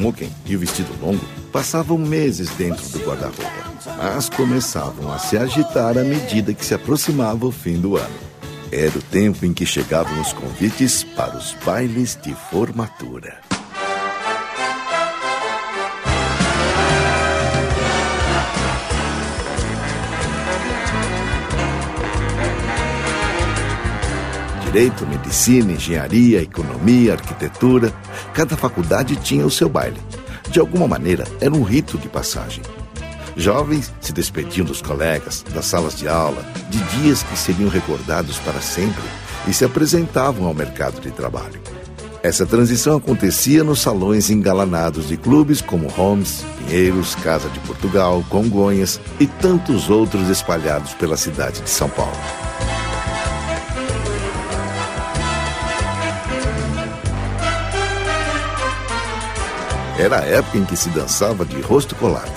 smoking e o vestido longo passavam meses dentro do guarda-roupa, mas começavam a se agitar à medida que se aproximava o fim do ano. Era o tempo em que chegavam os convites para os bailes de formatura. Direito, medicina, engenharia, economia, arquitetura, cada faculdade tinha o seu baile. De alguma maneira, era um rito de passagem. Jovens se despediam dos colegas, das salas de aula, de dias que seriam recordados para sempre e se apresentavam ao mercado de trabalho. Essa transição acontecia nos salões engalanados de clubes como Holmes, Pinheiros, Casa de Portugal, Congonhas e tantos outros espalhados pela cidade de São Paulo. Era a época em que se dançava de rosto colado.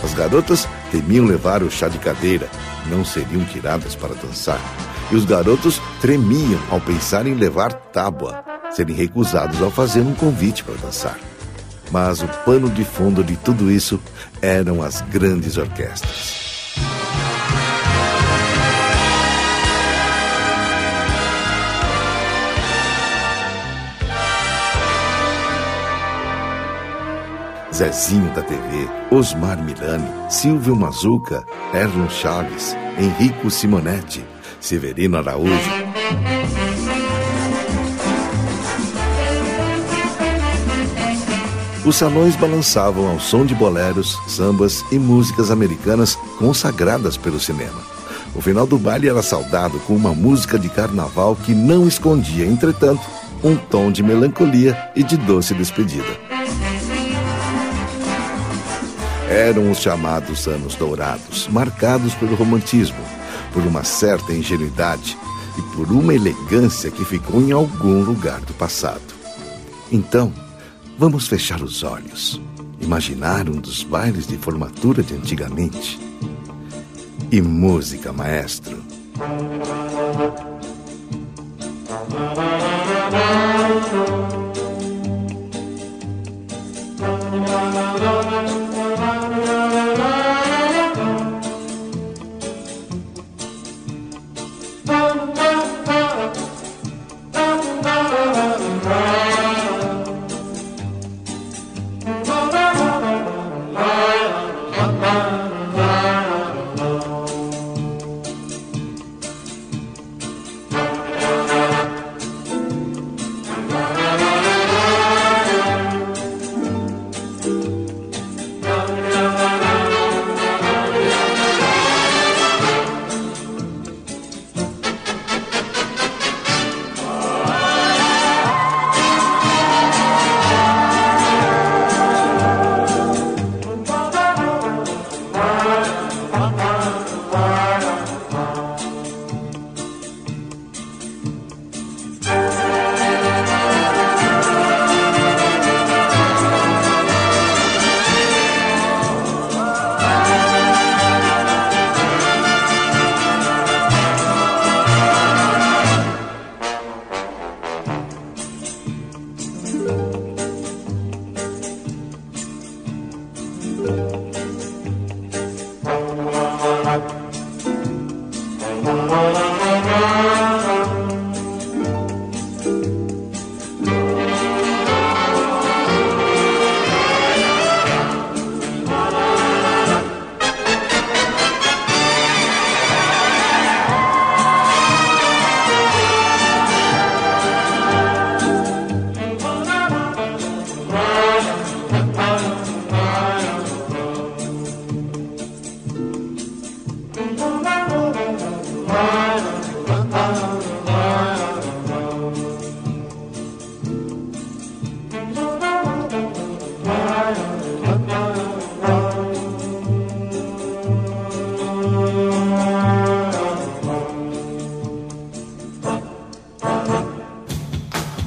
As garotas temiam levar o chá de cadeira, não seriam tiradas para dançar. E os garotos tremiam ao pensar em levar tábua, serem recusados ao fazer um convite para dançar. Mas o pano de fundo de tudo isso eram as grandes orquestras. Zezinho da TV, Osmar Milani, Silvio Mazuca, Erlon Chaves, Henrico Simonetti, Severino Araújo. Os salões balançavam ao som de boleros, sambas e músicas americanas consagradas pelo cinema. O final do baile era saudado com uma música de carnaval que não escondia, entretanto, um tom de melancolia e de doce despedida. Eram os chamados anos dourados, marcados pelo romantismo, por uma certa ingenuidade e por uma elegância que ficou em algum lugar do passado. Então, vamos fechar os olhos, imaginar um dos bailes de formatura de antigamente. E música, maestro.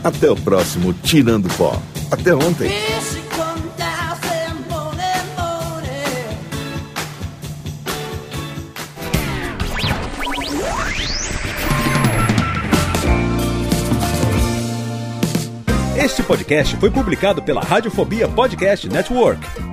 Até o próximo Tirando Pó. Até ontem. Este podcast foi publicado pela Radiofobia Podcast Network.